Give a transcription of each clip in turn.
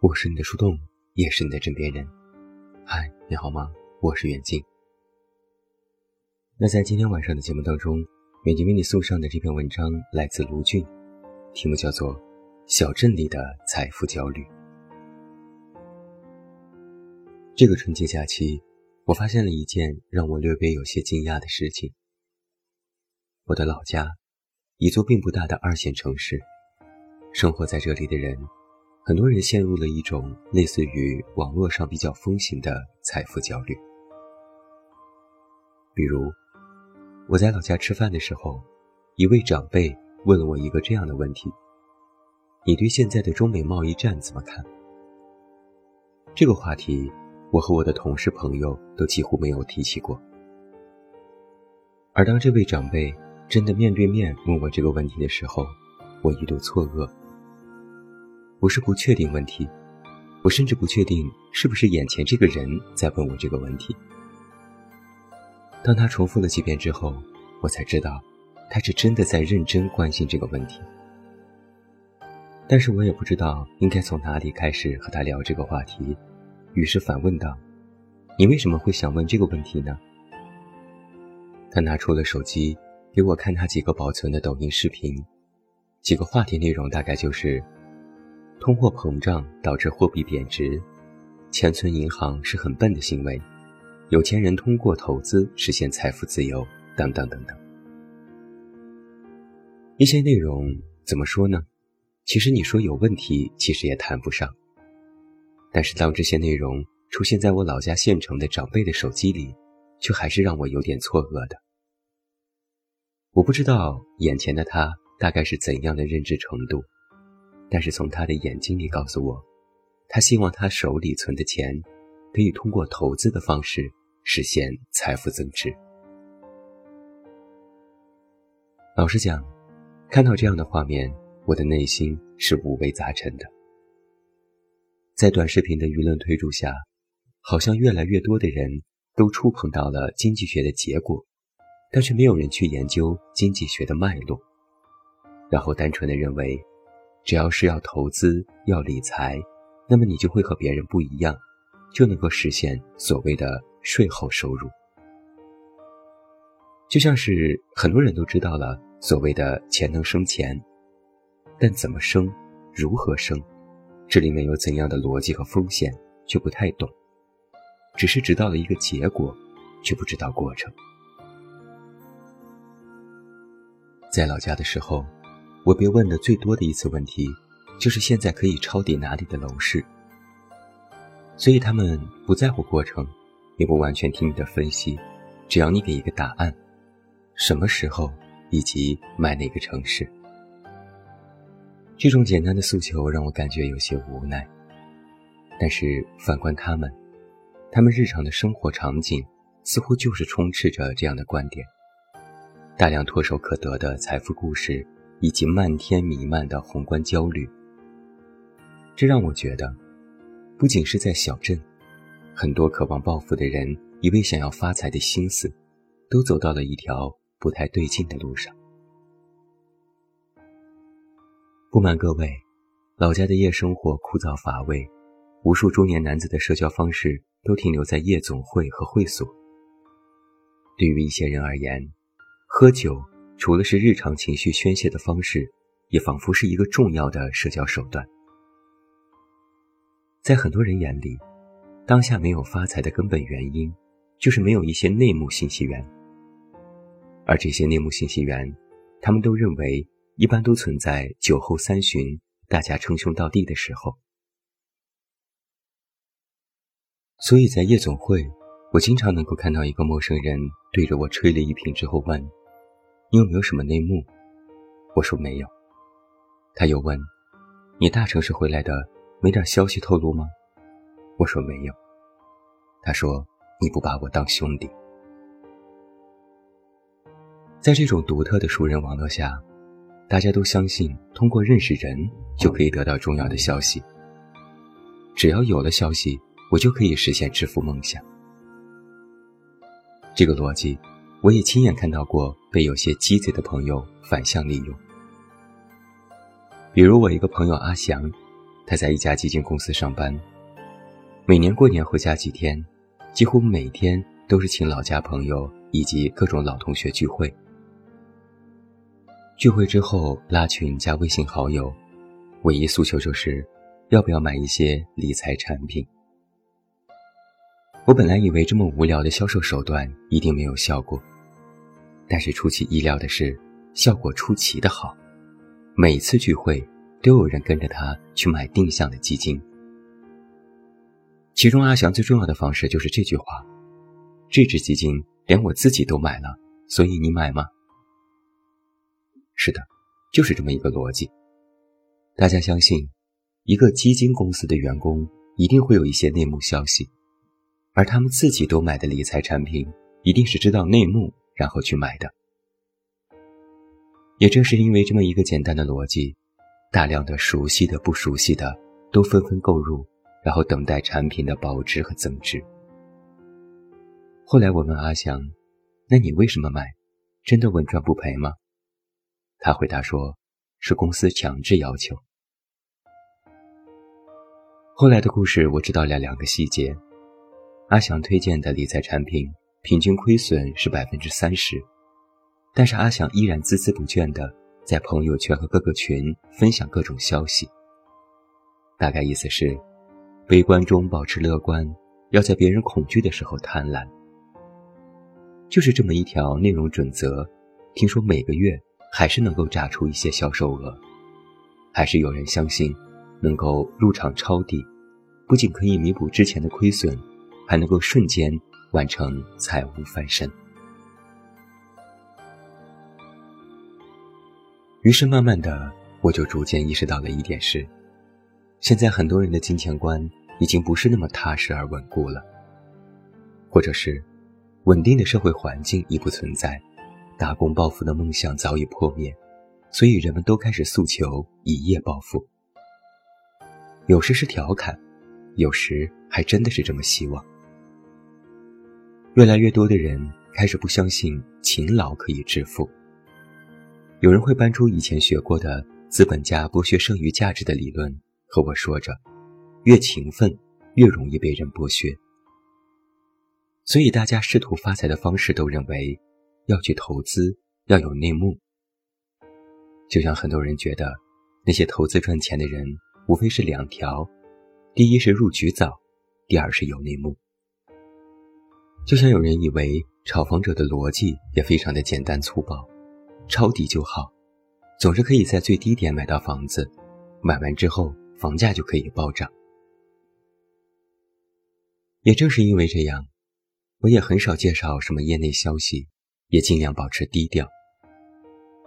我是你的树洞，也是你的枕边人。嗨，你好吗？我是远近。那在今天晚上的节目当中，远近为你送上的这篇文章来自卢俊，题目叫做《小镇里的财富焦虑》。这个春节假期，我发现了一件让我略微有些惊讶的事情。我的老家，一座并不大的二线城市，生活在这里的人。很多人陷入了一种类似于网络上比较风行的财富焦虑。比如，我在老家吃饭的时候，一位长辈问了我一个这样的问题：“你对现在的中美贸易战怎么看？”这个话题，我和我的同事朋友都几乎没有提起过。而当这位长辈真的面对面问我这个问题的时候，我一度错愕。不是不确定问题，我甚至不确定是不是眼前这个人在问我这个问题。当他重复了几遍之后，我才知道，他是真的在认真关心这个问题。但是我也不知道应该从哪里开始和他聊这个话题，于是反问道：“你为什么会想问这个问题呢？”他拿出了手机，给我看他几个保存的抖音视频，几个话题内容大概就是。通货膨胀导致货币贬值，钱存银行是很笨的行为，有钱人通过投资实现财富自由，等等等等。一些内容怎么说呢？其实你说有问题，其实也谈不上。但是当这些内容出现在我老家县城的长辈的手机里，却还是让我有点错愕的。我不知道眼前的他大概是怎样的认知程度。但是从他的眼睛里告诉我，他希望他手里存的钱，可以通过投资的方式实现财富增值。老实讲，看到这样的画面，我的内心是五味杂陈的。在短视频的舆论推助下，好像越来越多的人都触碰到了经济学的结果，但是没有人去研究经济学的脉络，然后单纯的认为。只要是要投资、要理财，那么你就会和别人不一样，就能够实现所谓的税后收入。就像是很多人都知道了所谓的钱能生钱，但怎么生、如何生，这里面有怎样的逻辑和风险，却不太懂，只是知道了一个结果，却不知道过程。在老家的时候。我被问的最多的一次问题，就是现在可以抄底哪里的楼市。所以他们不在乎过程，也不完全听你的分析，只要你给一个答案，什么时候以及买哪个城市。这种简单的诉求让我感觉有些无奈。但是反观他们，他们日常的生活场景似乎就是充斥着这样的观点，大量唾手可得的财富故事。以及漫天弥漫的宏观焦虑，这让我觉得，不仅是在小镇，很多渴望暴富的人，一味想要发财的心思，都走到了一条不太对劲的路上。不瞒各位，老家的夜生活枯燥乏味，无数中年男子的社交方式都停留在夜总会和会所。对于一些人而言，喝酒。除了是日常情绪宣泄的方式，也仿佛是一个重要的社交手段。在很多人眼里，当下没有发财的根本原因，就是没有一些内幕信息源。而这些内幕信息源，他们都认为一般都存在酒后三巡，大家称兄道弟的时候。所以在夜总会，我经常能够看到一个陌生人对着我吹了一瓶之后问。你有没有什么内幕？我说没有。他又问：“你大城市回来的，没点消息透露吗？”我说没有。他说：“你不把我当兄弟。”在这种独特的熟人网络下，大家都相信通过认识人就可以得到重要的消息。只要有了消息，我就可以实现致富梦想。这个逻辑。我也亲眼看到过被有些鸡贼的朋友反向利用。比如我一个朋友阿翔，他在一家基金公司上班，每年过年回家几天，几乎每天都是请老家朋友以及各种老同学聚会。聚会之后拉群加微信好友，唯一诉求就是，要不要买一些理财产品。我本来以为这么无聊的销售手段一定没有效果，但是出其意料的是，效果出奇的好。每次聚会都有人跟着他去买定向的基金。其中阿翔最重要的方式就是这句话：“这只基金连我自己都买了，所以你买吗？”是的，就是这么一个逻辑。大家相信，一个基金公司的员工一定会有一些内幕消息。而他们自己都买的理财产品，一定是知道内幕然后去买的。也正是因为这么一个简单的逻辑，大量的熟悉的、不熟悉的都纷纷购入，然后等待产品的保值和增值。后来我问阿翔：“那你为什么买？真的稳赚不赔吗？”他回答说：“是公司强制要求。”后来的故事我知道了两个细节。阿翔推荐的理财产品平均亏损是百分之三十，但是阿翔依然孜孜不倦地在朋友圈和各个群分享各种消息。大概意思是，悲观中保持乐观，要在别人恐惧的时候贪婪。就是这么一条内容准则，听说每个月还是能够炸出一些销售额，还是有人相信能够入场抄底，不仅可以弥补之前的亏损。还能够瞬间完成财务翻身。于是，慢慢的，我就逐渐意识到了一点是：现在很多人的金钱观已经不是那么踏实而稳固了，或者是稳定的社会环境已不存在，打工暴富的梦想早已破灭，所以人们都开始诉求一夜暴富。有时是调侃，有时还真的是这么希望。越来越多的人开始不相信勤劳可以致富。有人会搬出以前学过的资本家剥削剩余价值的理论，和我说着：越勤奋越容易被人剥削。所以大家试图发财的方式都认为要去投资，要有内幕。就像很多人觉得那些投资赚钱的人无非是两条：第一是入局早，第二是有内幕。就像有人以为炒房者的逻辑也非常的简单粗暴，抄底就好，总是可以在最低点买到房子，买完之后房价就可以暴涨。也正是因为这样，我也很少介绍什么业内消息，也尽量保持低调。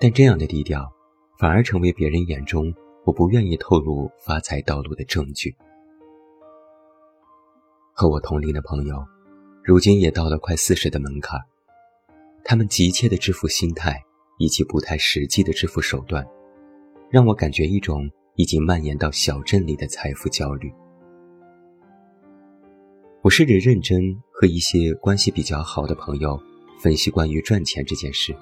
但这样的低调，反而成为别人眼中我不愿意透露发财道路的证据。和我同龄的朋友。如今也到了快四十的门槛，他们急切的致富心态以及不太实际的致富手段，让我感觉一种已经蔓延到小镇里的财富焦虑。我试着认真和一些关系比较好的朋友分析关于赚钱这件事，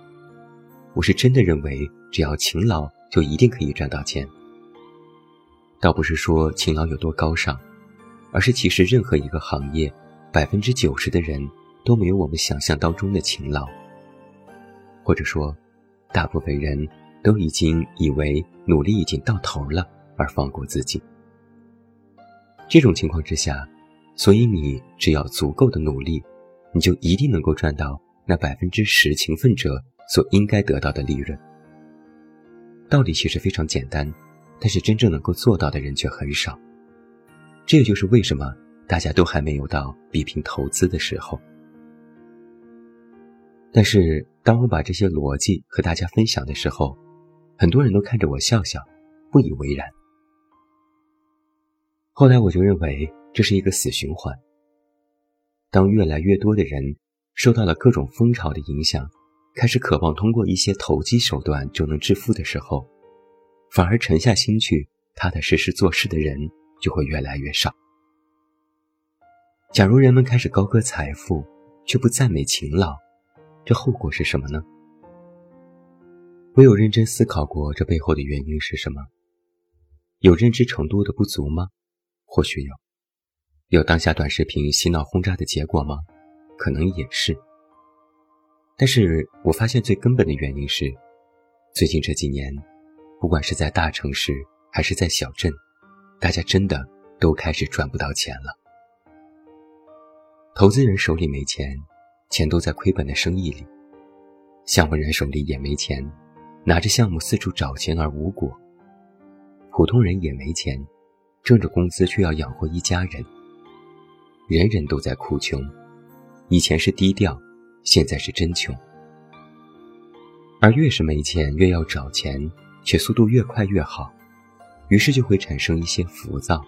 我是真的认为只要勤劳就一定可以赚到钱。倒不是说勤劳有多高尚，而是其实任何一个行业。百分之九十的人都没有我们想象当中的勤劳，或者说，大部分人都已经以为努力已经到头了而放过自己。这种情况之下，所以你只要足够的努力，你就一定能够赚到那百分之十勤奋者所应该得到的利润。道理其实非常简单，但是真正能够做到的人却很少。这也就是为什么。大家都还没有到比拼投资的时候，但是当我把这些逻辑和大家分享的时候，很多人都看着我笑笑，不以为然。后来我就认为这是一个死循环。当越来越多的人受到了各种风潮的影响，开始渴望通过一些投机手段就能致富的时候，反而沉下心去踏踏实实做事的人就会越来越少。假如人们开始高歌财富，却不赞美勤劳，这后果是什么呢？我有认真思考过这背后的原因是什么。有认知程度的不足吗？或许有。有当下短视频洗脑轰炸的结果吗？可能也是。但是我发现最根本的原因是，最近这几年，不管是在大城市还是在小镇，大家真的都开始赚不到钱了。投资人手里没钱，钱都在亏本的生意里；项目人手里也没钱，拿着项目四处找钱而无果。普通人也没钱，挣着工资却要养活一家人。人人都在哭穷，以前是低调，现在是真穷。而越是没钱，越要找钱，且速度越快越好，于是就会产生一些浮躁，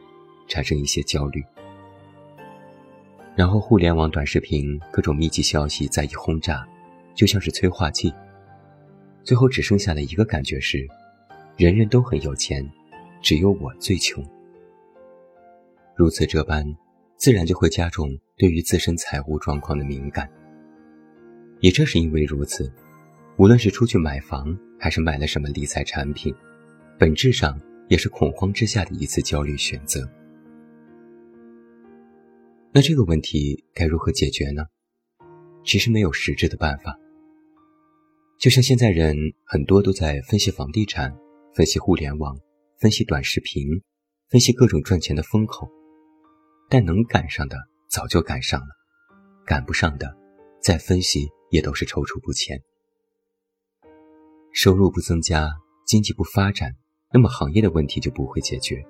产生一些焦虑。然后互联网短视频各种密集消息再一轰炸，就像是催化剂，最后只剩下了一个感觉是：人人都很有钱，只有我最穷。如此这般。自然就会加重对于自身财务状况的敏感。也正是因为如此，无论是出去买房，还是买了什么理财产品，本质上也是恐慌之下的一次焦虑选择。那这个问题该如何解决呢？其实没有实质的办法。就像现在人很多都在分析房地产、分析互联网、分析短视频、分析各种赚钱的风口。但能赶上的早就赶上了，赶不上的，再分析也都是踌躇不前。收入不增加，经济不发展，那么行业的问题就不会解决。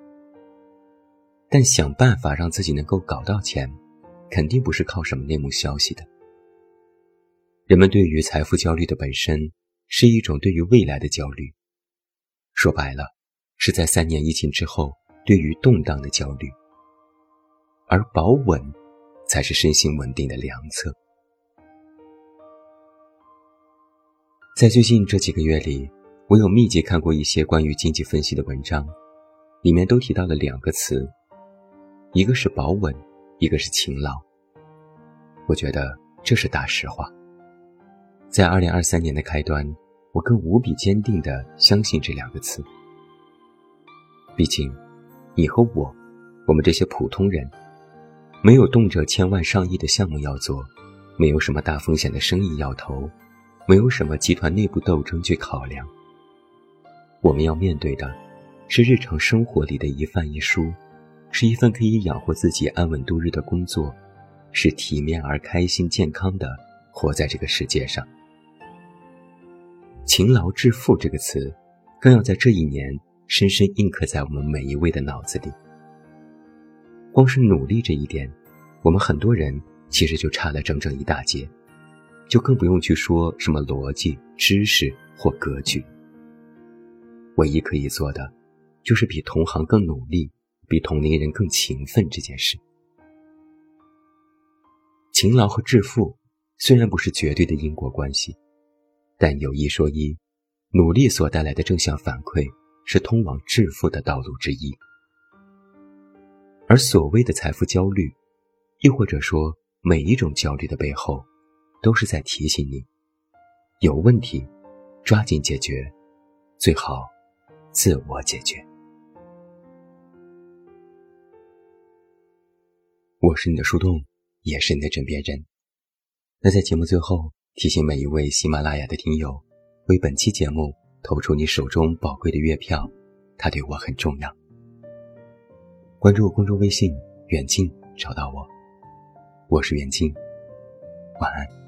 但想办法让自己能够搞到钱，肯定不是靠什么内幕消息的。人们对于财富焦虑的本身，是一种对于未来的焦虑。说白了，是在三年疫情之后对于动荡的焦虑。而保稳，才是身心稳定的良策。在最近这几个月里，我有密集看过一些关于经济分析的文章，里面都提到了两个词，一个是保稳，一个是勤劳。我觉得这是大实话。在二零二三年的开端，我更无比坚定地相信这两个词。毕竟，你和我，我们这些普通人。没有动辄千万上亿的项目要做，没有什么大风险的生意要投，没有什么集团内部斗争去考量。我们要面对的，是日常生活里的一饭一书，是一份可以养活自己安稳度日的工作，是体面而开心健康的活在这个世界上。勤劳致富这个词，更要在这一年深深印刻在我们每一位的脑子里。光是努力这一点，我们很多人其实就差了整整一大截，就更不用去说什么逻辑、知识或格局。唯一可以做的，就是比同行更努力，比同龄人更勤奋这件事。勤劳和致富虽然不是绝对的因果关系，但有一说一，努力所带来的正向反馈是通往致富的道路之一。而所谓的财富焦虑，亦或者说每一种焦虑的背后，都是在提醒你，有问题，抓紧解决，最好自我解决。我是你的树洞，也是你的枕边人。那在节目最后，提醒每一位喜马拉雅的听友，为本期节目投出你手中宝贵的月票，它对我很重要。关注我公众微信“远近”，找到我。我是远近，晚安。